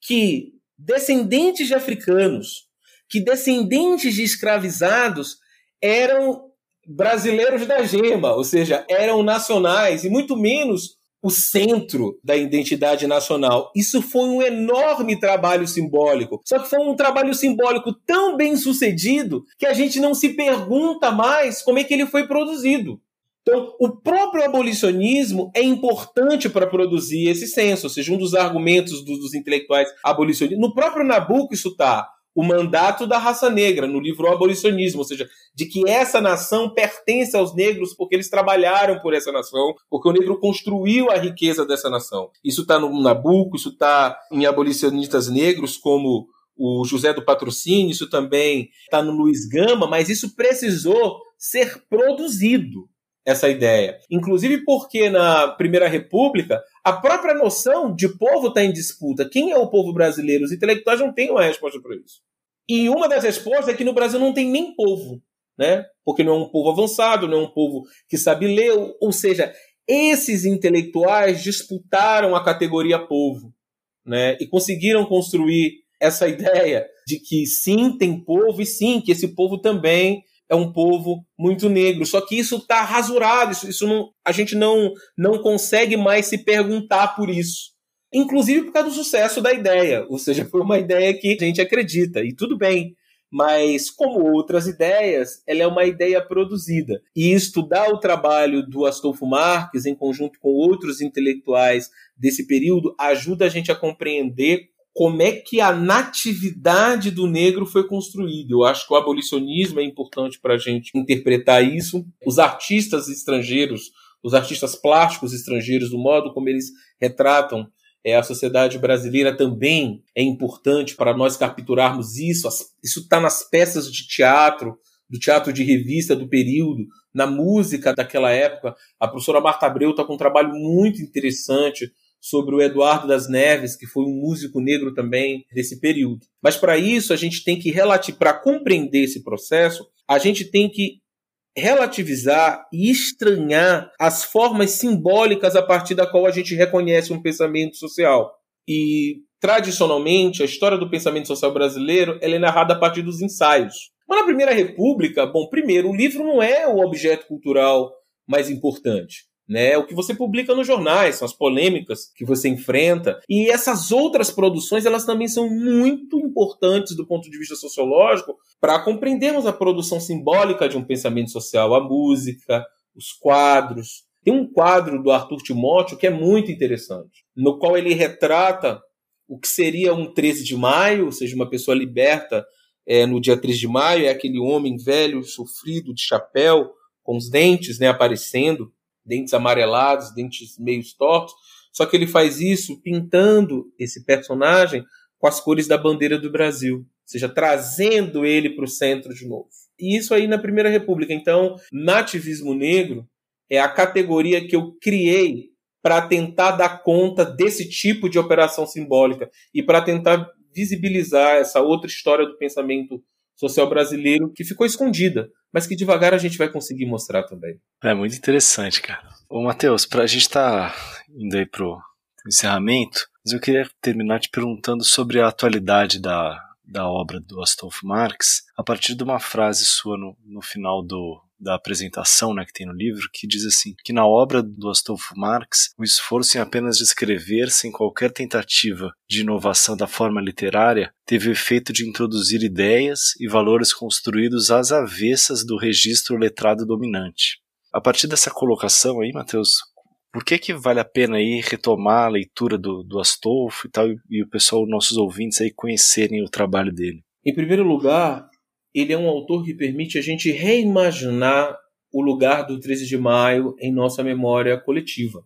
que descendentes de africanos, que descendentes de escravizados eram brasileiros da gema, ou seja, eram nacionais e muito menos o centro da identidade nacional. Isso foi um enorme trabalho simbólico. Só que foi um trabalho simbólico tão bem sucedido que a gente não se pergunta mais como é que ele foi produzido. Então, o próprio abolicionismo é importante para produzir esse senso, ou seja, um dos argumentos dos, dos intelectuais abolicionistas. No próprio Nabucco isso está o mandato da raça negra, no livro O Abolicionismo, ou seja, de que essa nação pertence aos negros porque eles trabalharam por essa nação, porque o negro construiu a riqueza dessa nação. Isso está no Nabucco, isso está em abolicionistas negros como o José do Patrocínio, isso também está no Luiz Gama, mas isso precisou ser produzido essa ideia. Inclusive porque na Primeira República a própria noção de povo está em disputa. Quem é o povo brasileiro? Os intelectuais não têm uma resposta para isso. E uma das respostas é que no Brasil não tem nem povo, né? Porque não é um povo avançado, não é um povo que sabe ler, ou seja, esses intelectuais disputaram a categoria povo, né? E conseguiram construir essa ideia de que sim, tem povo e sim, que esse povo também é um povo muito negro. Só que isso está rasurado, isso, isso não, a gente não, não consegue mais se perguntar por isso. Inclusive por causa do sucesso da ideia. Ou seja, foi uma ideia que a gente acredita, e tudo bem. Mas, como outras ideias, ela é uma ideia produzida. E estudar o trabalho do Astolfo Marques, em conjunto com outros intelectuais desse período, ajuda a gente a compreender como é que a natividade do negro foi construída. Eu acho que o abolicionismo é importante para a gente interpretar isso. Os artistas estrangeiros, os artistas plásticos estrangeiros, do modo como eles retratam é, a sociedade brasileira também é importante para nós capturarmos isso. Isso está nas peças de teatro, do teatro de revista do período, na música daquela época. A professora Marta Abreu está com um trabalho muito interessante sobre o Eduardo das Neves, que foi um músico negro também desse período. Mas para isso a gente tem que relativizar, para compreender esse processo, a gente tem que relativizar e estranhar as formas simbólicas a partir da qual a gente reconhece um pensamento social. E tradicionalmente a história do pensamento social brasileiro é narrada a partir dos ensaios. Mas na Primeira República, bom, primeiro, o livro não é o objeto cultural mais importante né? O que você publica nos jornais, são as polêmicas que você enfrenta. E essas outras produções, elas também são muito importantes do ponto de vista sociológico para compreendermos a produção simbólica de um pensamento social, a música, os quadros. Tem um quadro do Arthur Timóteo que é muito interessante, no qual ele retrata o que seria um 13 de maio, ou seja, uma pessoa liberta é, no dia 13 de maio, é aquele homem velho, sofrido, de chapéu, com os dentes né, aparecendo, dentes amarelados, dentes meio tortos, só que ele faz isso pintando esse personagem com as cores da bandeira do Brasil, ou seja, trazendo ele para o centro de novo. E isso aí na Primeira República. Então, nativismo negro é a categoria que eu criei para tentar dar conta desse tipo de operação simbólica e para tentar visibilizar essa outra história do pensamento social brasileiro que ficou escondida, mas que devagar a gente vai conseguir mostrar também. É muito interessante, cara. Ô, Matheus, para a gente estar tá indo aí pro encerramento, mas eu queria terminar te perguntando sobre a atualidade da, da obra do Astolfo Marx, a partir de uma frase sua no, no final do, da apresentação né, que tem no livro, que diz assim: que na obra do Astolfo Marx, o esforço em apenas descrever, sem qualquer tentativa de inovação da forma literária, teve o efeito de introduzir ideias e valores construídos às avessas do registro letrado dominante. A partir dessa colocação aí, Matheus, por que, que vale a pena aí retomar a leitura do, do Astolfo e tal, e o pessoal, nossos ouvintes aí conhecerem o trabalho dele? Em primeiro lugar, ele é um autor que permite a gente reimaginar o lugar do 13 de maio em nossa memória coletiva.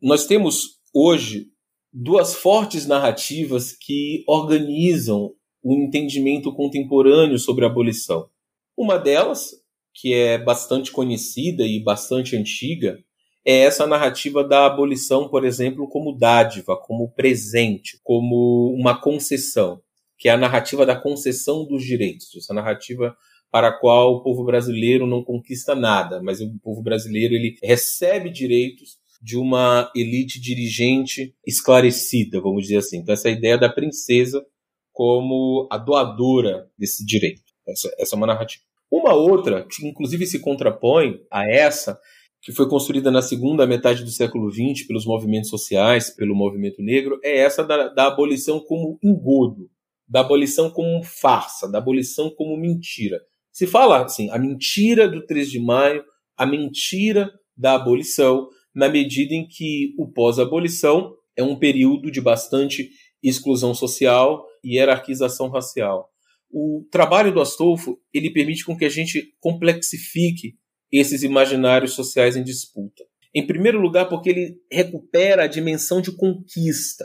Nós temos hoje duas fortes narrativas que organizam o entendimento contemporâneo sobre a abolição. Uma delas, que é bastante conhecida e bastante antiga, é essa narrativa da abolição, por exemplo, como dádiva, como presente, como uma concessão que é a narrativa da concessão dos direitos, essa narrativa para a qual o povo brasileiro não conquista nada, mas o povo brasileiro ele recebe direitos de uma elite dirigente esclarecida, vamos dizer assim. Então essa ideia da princesa como a doadora desse direito. Essa, essa é uma narrativa. Uma outra, que inclusive se contrapõe a essa, que foi construída na segunda metade do século XX pelos movimentos sociais, pelo movimento negro, é essa da, da abolição como engodo da abolição como farsa, da abolição como mentira. Se fala assim, a mentira do 3 de maio, a mentira da abolição, na medida em que o pós-abolição é um período de bastante exclusão social e hierarquização racial. O trabalho do Astolfo ele permite com que a gente complexifique esses imaginários sociais em disputa. Em primeiro lugar, porque ele recupera a dimensão de conquista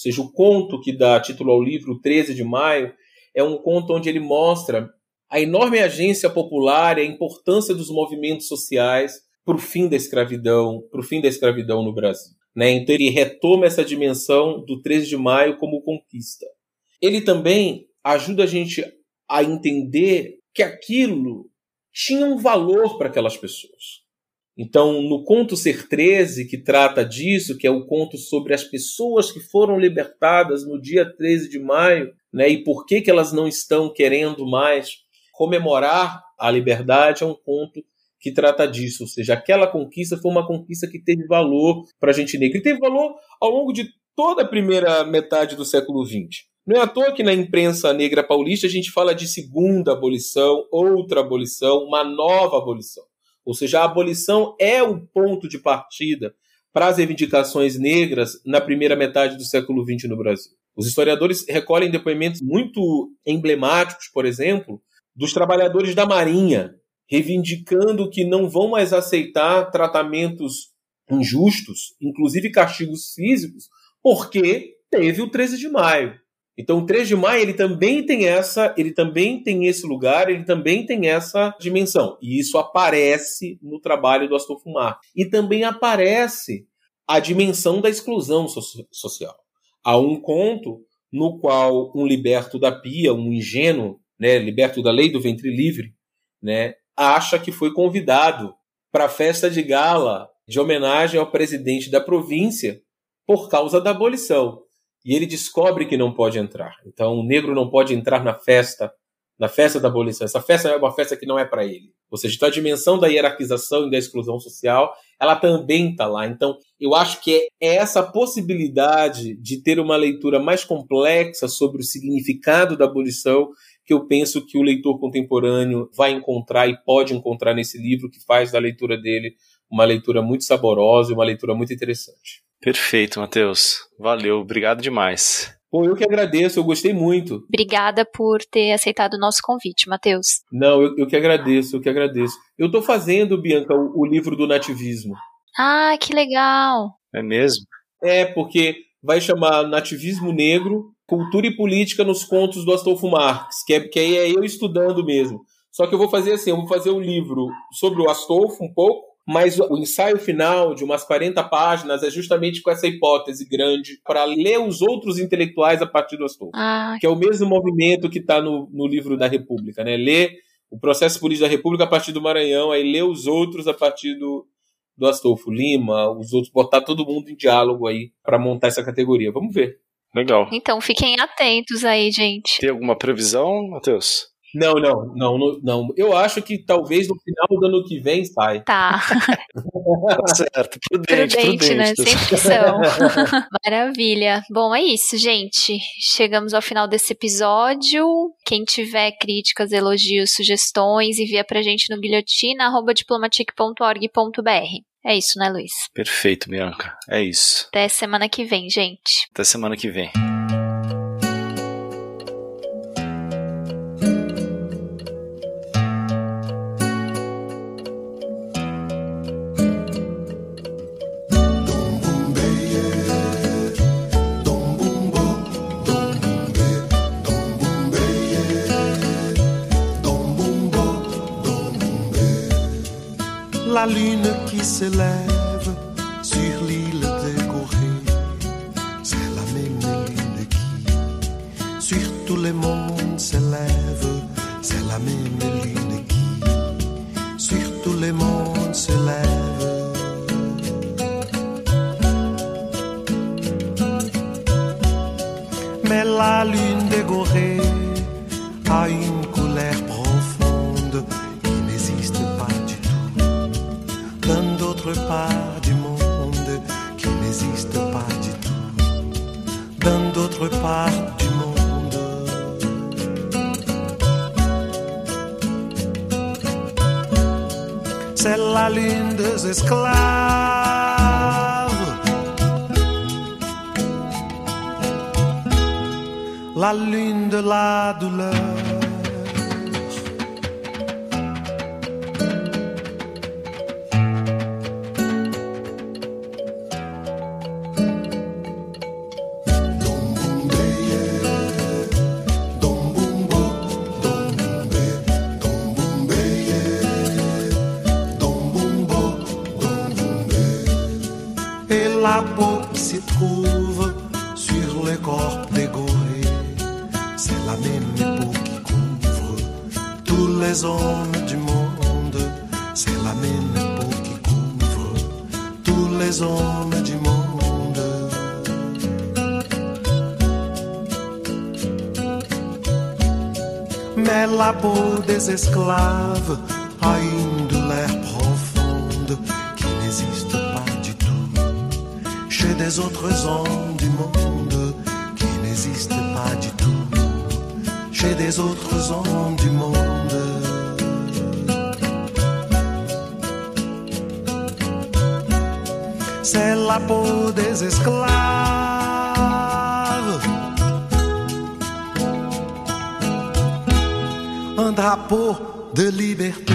seja, o conto que dá título ao livro, 13 de maio, é um conto onde ele mostra a enorme agência popular e a importância dos movimentos sociais para o fim da escravidão, para o fim da escravidão no Brasil. Né? Então ele retoma essa dimensão do 13 de maio como conquista. Ele também ajuda a gente a entender que aquilo tinha um valor para aquelas pessoas. Então, no conto Ser 13, que trata disso, que é o conto sobre as pessoas que foram libertadas no dia 13 de maio, né, e por que, que elas não estão querendo mais comemorar a liberdade, é um conto que trata disso. Ou seja, aquela conquista foi uma conquista que teve valor para a gente negra. E teve valor ao longo de toda a primeira metade do século XX. Não é à toa que na imprensa negra paulista a gente fala de segunda abolição, outra abolição, uma nova abolição. Ou seja, a abolição é o ponto de partida para as reivindicações negras na primeira metade do século XX no Brasil. Os historiadores recolhem depoimentos muito emblemáticos, por exemplo, dos trabalhadores da Marinha, reivindicando que não vão mais aceitar tratamentos injustos, inclusive castigos físicos, porque teve o 13 de maio. Então o 3 de maio ele também tem essa, ele também tem esse lugar, ele também tem essa dimensão. E isso aparece no trabalho do Astolfo Mar. E também aparece a dimensão da exclusão so social. Há um conto no qual um liberto da pia, um ingênuo, né, liberto da lei do ventre livre, né, acha que foi convidado para a festa de gala de homenagem ao presidente da província por causa da abolição e ele descobre que não pode entrar. Então, o negro não pode entrar na festa, na festa da abolição. Essa festa é uma festa que não é para ele. Ou seja, então a dimensão da hierarquização e da exclusão social, ela também está lá. Então, eu acho que é essa possibilidade de ter uma leitura mais complexa sobre o significado da abolição que eu penso que o leitor contemporâneo vai encontrar e pode encontrar nesse livro, que faz da leitura dele uma leitura muito saborosa e uma leitura muito interessante. Perfeito, Matheus. Valeu, obrigado demais. Bom, eu que agradeço, eu gostei muito. Obrigada por ter aceitado o nosso convite, Matheus. Não, eu, eu, que agradeço, eu que agradeço. Eu estou fazendo, Bianca, o, o, livro do nativismo. Ah, que legal. É mesmo? É, porque vai chamar Nativismo Negro, Cultura e Política nos Contos do Astolfo Marx, que, é, que aí é eu estudando mesmo. Só que eu vou fazer assim, eu vou fazer um livro sobre o Astolfo um pouco, mas o ensaio final, de umas 40 páginas, é justamente com essa hipótese grande para ler os outros intelectuais a partir do Astolfo. Ah. Que é o mesmo movimento que está no, no livro da República, né? Ler o processo político da República a partir do Maranhão, aí ler os outros a partir do, do Astolfo Lima, os outros, botar todo mundo em diálogo aí para montar essa categoria. Vamos ver. Legal. Então fiquem atentos aí, gente. Tem alguma previsão, Matheus? Não, não, não, não. Eu acho que talvez no final do ano que vem sai. Tá. tá certo, prudente, prudente, prudente né? Sem ficção. Maravilha. Bom, é isso, gente. Chegamos ao final desse episódio. Quem tiver críticas, elogios, sugestões, envia pra gente no guilhotina.diplomatic.org.br. É isso, né, Luiz? Perfeito, Bianca. É isso. Até semana que vem, gente. Até semana que vem. La lune qui s'élève des esclaves à une douleur profonde qui n'existe pas du tout chez des autres hommes du monde qui n'existe pas du tout chez des autres hommes du monde. C'est la peau des esclaves drapeau de liberté.